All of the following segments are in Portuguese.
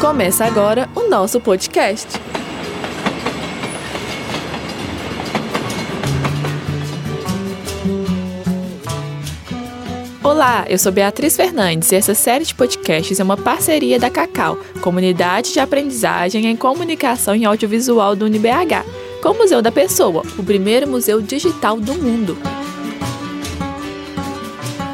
Começa agora o nosso podcast. Olá, eu sou Beatriz Fernandes e essa série de podcasts é uma parceria da Cacau, Comunidade de Aprendizagem em Comunicação e Audiovisual do UniBH, com o Museu da Pessoa, o primeiro museu digital do mundo.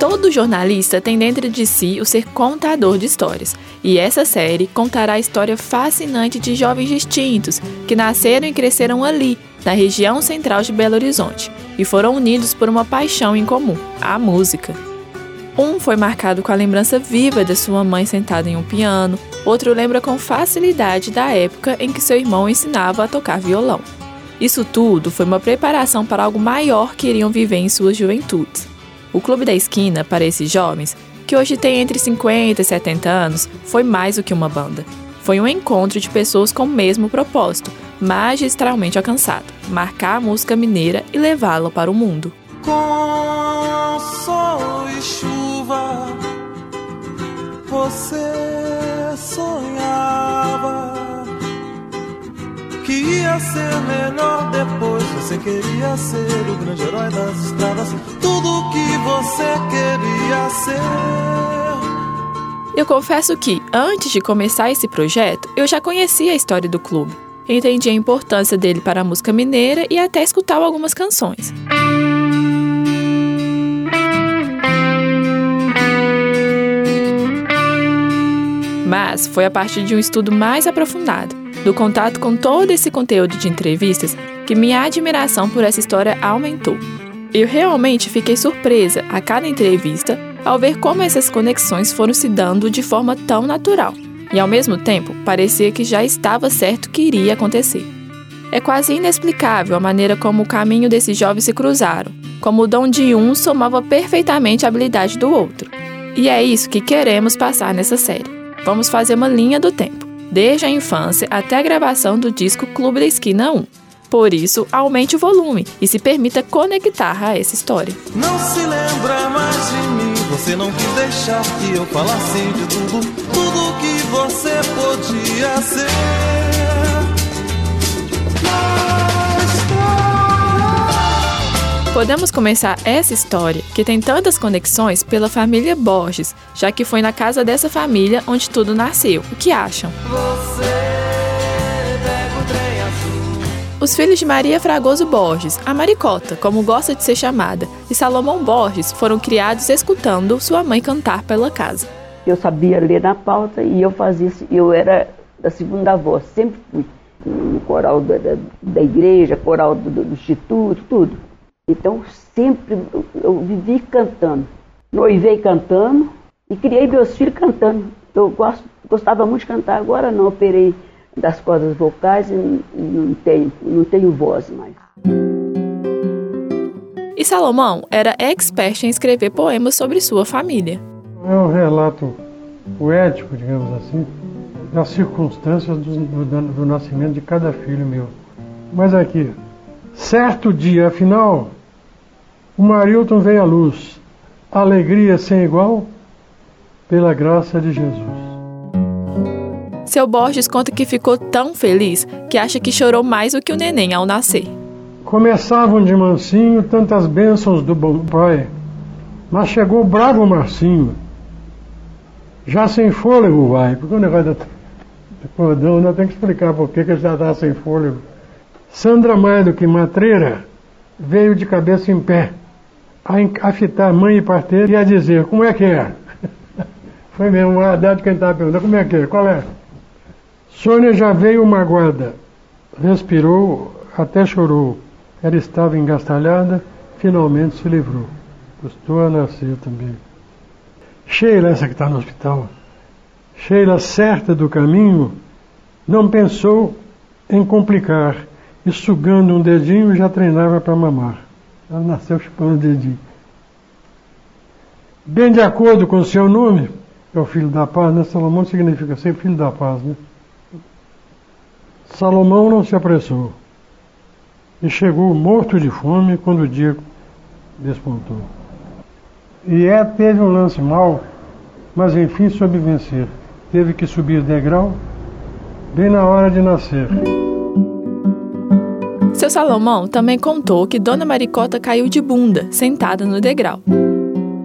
Todo jornalista tem dentro de si o ser contador de histórias, e essa série contará a história fascinante de jovens distintos que nasceram e cresceram ali, na região central de Belo Horizonte, e foram unidos por uma paixão em comum: a música. Um foi marcado com a lembrança viva de sua mãe sentada em um piano, outro lembra com facilidade da época em que seu irmão ensinava a tocar violão. Isso tudo foi uma preparação para algo maior que iriam viver em suas juventudes. O Clube da Esquina, para esses jovens, que hoje tem entre 50 e 70 anos, foi mais do que uma banda. Foi um encontro de pessoas com o mesmo propósito, magistralmente alcançado: marcar a música mineira e levá-la para o mundo. Com sol e chuva, você sonhava que ia ser melhor depois. Você queria ser o grande herói das estradas, tudo que você queria ser. Eu confesso que, antes de começar esse projeto, eu já conhecia a história do clube. Entendi a importância dele para a música mineira e até escutava algumas canções. Mas foi a partir de um estudo mais aprofundado, do contato com todo esse conteúdo de entrevistas, que minha admiração por essa história aumentou. Eu realmente fiquei surpresa a cada entrevista ao ver como essas conexões foram se dando de forma tão natural. E ao mesmo tempo, parecia que já estava certo que iria acontecer. É quase inexplicável a maneira como o caminho desses jovens se cruzaram, como o dom de um somava perfeitamente a habilidade do outro. E é isso que queremos passar nessa série. Vamos fazer uma linha do tempo, desde a infância até a gravação do disco Clube da Esquina 1. Por isso, aumente o volume e se permita conectar a essa história. Não se lembra mais de mim, você não quis deixar que eu falasse de tudo, tudo que você podia ser. Podemos começar essa história, que tem tantas conexões, pela família Borges, já que foi na casa dessa família onde tudo nasceu. O que acham? Os filhos de Maria Fragoso Borges, a Maricota, como gosta de ser chamada, e Salomão Borges foram criados escutando sua mãe cantar pela casa. Eu sabia ler na pauta e eu fazia, eu era da segunda voz, sempre fui no coral da, da, da igreja, coral do, do, instituto, tudo. Então sempre eu, vivi cantando. Noivei cantando e criei meus filhos cantando. Eu gosto, gostava muito de cantar, agora não operei das cordas vocais e não tenho, não tenho voz mais. E Salomão era expert em escrever poemas sobre sua família. É um relato poético, digamos assim, das circunstâncias do, do, do nascimento de cada filho meu. Mas aqui, certo dia, afinal, o Marilton veio à luz, alegria sem igual, pela graça de Jesus. Seu Borges conta que ficou tão feliz que acha que chorou mais do que o neném ao nascer. Começavam de mansinho tantas bênçãos do bom pai, mas chegou o bravo Marcinho. Já sem fôlego vai, porque o negócio do cordão ainda tem que explicar por que ele já está sem fôlego. Sandra mais do que matreira veio de cabeça em pé a fitar mãe e parteira e a dizer, como é que é? Foi mesmo, a idade quem estava perguntando, como é que é? Qual é? Sônia já veio magoada, respirou, até chorou. Ela estava engastalhada, finalmente se livrou. Custou a nascer também. Sheila, essa que está no hospital, Sheila, certa do caminho, não pensou em complicar e sugando um dedinho já treinava para mamar. Ela nasceu chupando o dedinho. Bem de acordo com o seu nome, é o filho da paz, né? Salomão significa ser filho da paz, né? Salomão não se apressou e chegou morto de fome quando o dia despontou. E é, teve um lance mau, mas enfim soube vencer. Teve que subir degrau bem na hora de nascer. Seu Salomão também contou que Dona Maricota caiu de bunda, sentada no degrau.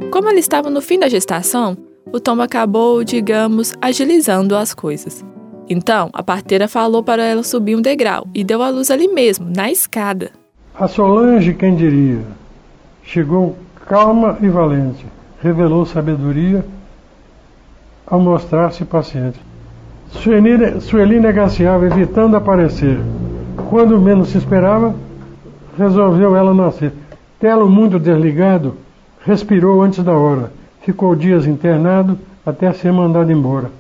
Como ela estava no fim da gestação, o tombo acabou, digamos, agilizando as coisas. Então, a parteira falou para ela subir um degrau e deu a luz ali mesmo, na escada. A Solange, quem diria, chegou calma e valente, revelou sabedoria ao mostrar-se paciente. Sueli, Sueli negaciava, evitando aparecer. Quando menos se esperava, resolveu ela nascer. Telo, muito desligado, respirou antes da hora. Ficou dias internado até ser mandado embora.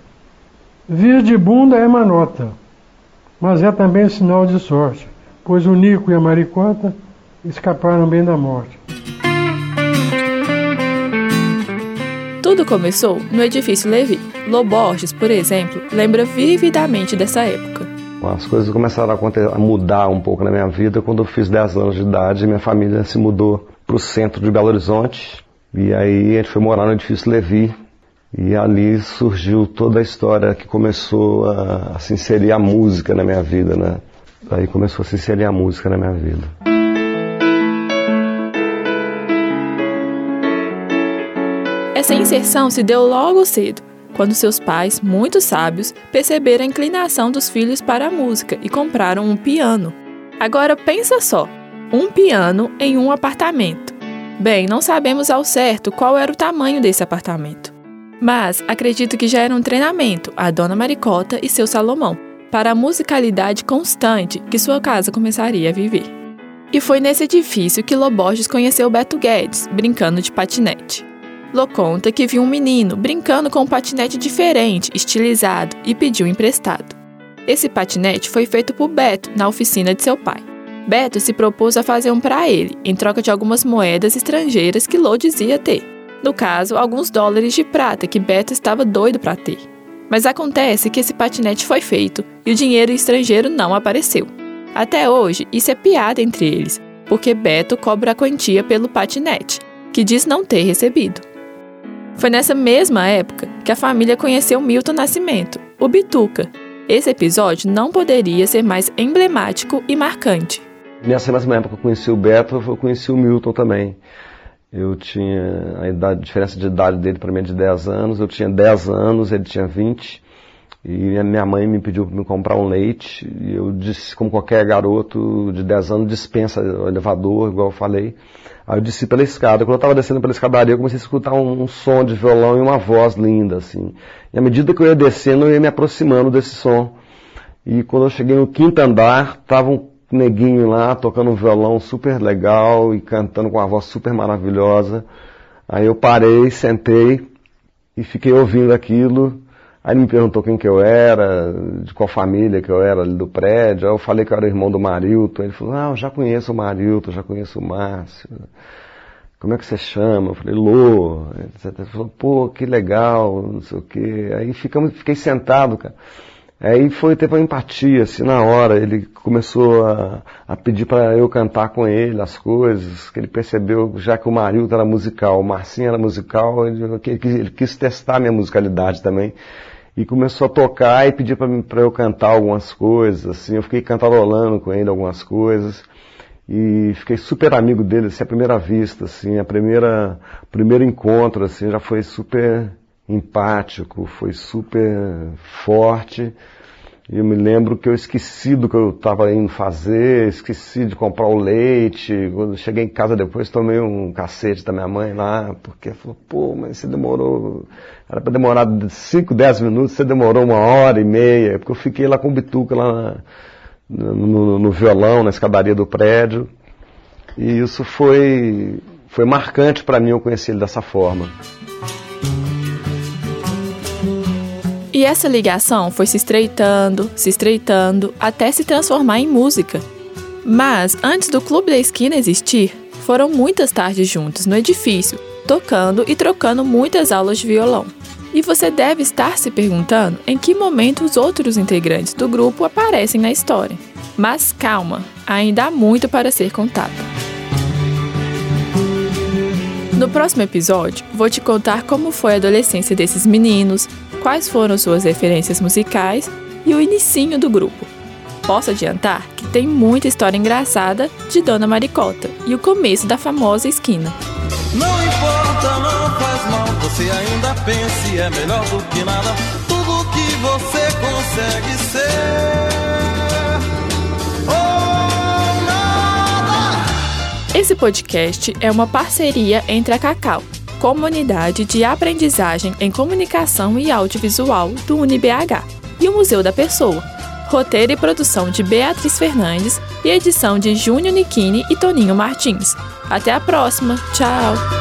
Vir de bunda é manota, mas é também sinal de sorte, pois o Nico e a Maricota escaparam bem da morte. Tudo começou no edifício Levi. Loborges, por exemplo, lembra vividamente dessa época. As coisas começaram a, mudar um pouco na minha vida quando eu fiz 10 anos de idade minha família se mudou para o centro de Belo Horizonte. E aí a gente foi morar no edifício Levi. E ali surgiu toda a história que começou a, a se inserir a música na minha vida, né? Aí começou a se inserir a música na minha vida. Essa inserção se deu logo cedo, quando seus pais, muito sábios, perceberam a inclinação dos filhos para a música e compraram um piano. Agora pensa só, um piano em um apartamento. Bem, não sabemos ao certo qual era o tamanho desse apartamento. Mas acredito que já era um treinamento a Dona Maricota e seu Salomão para a musicalidade constante que sua casa começaria a viver. E foi nesse edifício que Loborges conheceu Beto Guedes, brincando de patinete. Lô conta que viu um menino brincando com um patinete diferente, estilizado, e pediu emprestado. Esse patinete foi feito por Beto na oficina de seu pai. Beto se propôs a fazer um para ele, em troca de algumas moedas estrangeiras que Lô dizia ter. No caso, alguns dólares de prata que Beto estava doido para ter. Mas acontece que esse patinete foi feito e o dinheiro estrangeiro não apareceu. Até hoje, isso é piada entre eles, porque Beto cobra a quantia pelo patinete, que diz não ter recebido. Foi nessa mesma época que a família conheceu Milton Nascimento, o Bituca. Esse episódio não poderia ser mais emblemático e marcante. Nessa mesma época que eu conheci o Beto, eu conheci o Milton também. Eu tinha a, idade, a diferença de idade dele para mim é de 10 anos, eu tinha 10 anos, ele tinha 20. E a minha mãe me pediu para me comprar um leite, e eu disse, como qualquer garoto de 10 anos, dispensa o elevador, igual eu falei. Aí eu desci pela escada. Quando eu estava descendo pela escadaria, eu comecei a escutar um, um, som de violão e uma voz linda, assim. E à medida que eu ia descendo, eu ia me aproximando desse som. E quando eu cheguei no quinto andar, tava um neguinho lá tocando um violão super legal e cantando com uma voz super maravilhosa. Aí eu parei, sentei e fiquei ouvindo aquilo. Aí ele me perguntou quem que eu era, de qual família que eu era ali do prédio. Aí eu falei que eu era irmão do Marilton. Ele falou, ah, eu já conheço o Marilton, já conheço o Márcio. Como é que você chama? Eu falei, Lô. Ele falou, pô, que legal, não sei o quê. Aí ficamos, fiquei sentado, cara. Aí foi ter uma empatia, assim, na hora. Ele começou a, a pedir para eu cantar com ele as coisas, que ele percebeu, já que o Marilton era musical, o Marcinho era musical, ele, ele, ele quis testar a minha musicalidade também e começou a tocar e pedir para eu cantar algumas coisas, assim, eu fiquei cantarolando com ele algumas coisas e fiquei super amigo dele, assim, à primeira vista, assim, a primeira, primeiro encontro, assim, já foi super empático, foi super forte. E eu me lembro que eu esqueci do que eu estava indo fazer, esqueci de comprar o leite. Quando cheguei em casa depois, tomei um cacete da minha mãe lá, porque falou, pô, mas você demorou. Era para demorar 5, 10 minutos, você demorou uma hora e meia, porque eu fiquei lá com o bituca lá no, no, no violão, na escadaria do prédio. E isso foi, foi marcante para mim eu conhecer ele dessa forma. E essa ligação foi se estreitando, se estreitando, até se transformar em música. Mas, antes do Clube da Esquina existir, foram muitas tardes juntos no edifício, tocando e trocando muitas aulas de violão. E você deve estar se perguntando em que momento os outros integrantes do grupo aparecem na história. Mas calma, ainda há muito para ser contado. No próximo episódio, vou te contar como foi a adolescência desses meninos, quais foram suas referências musicais e o inicinho do grupo. Posso adiantar que tem muita história engraçada de Dona Maricota e o começo da famosa esquina. Não importa, não faz mal, você ainda pense, é melhor do que nada. Tudo que você consegue ser. Nada. Esse podcast é uma parceria entre a Cacau, Comunidade de Aprendizagem em Comunicação e Audiovisual do UniBH, e o Museu da Pessoa. Roteiro e produção de Beatriz Fernandes e edição de Júnior Nikini e Toninho Martins. Até a próxima. Tchau!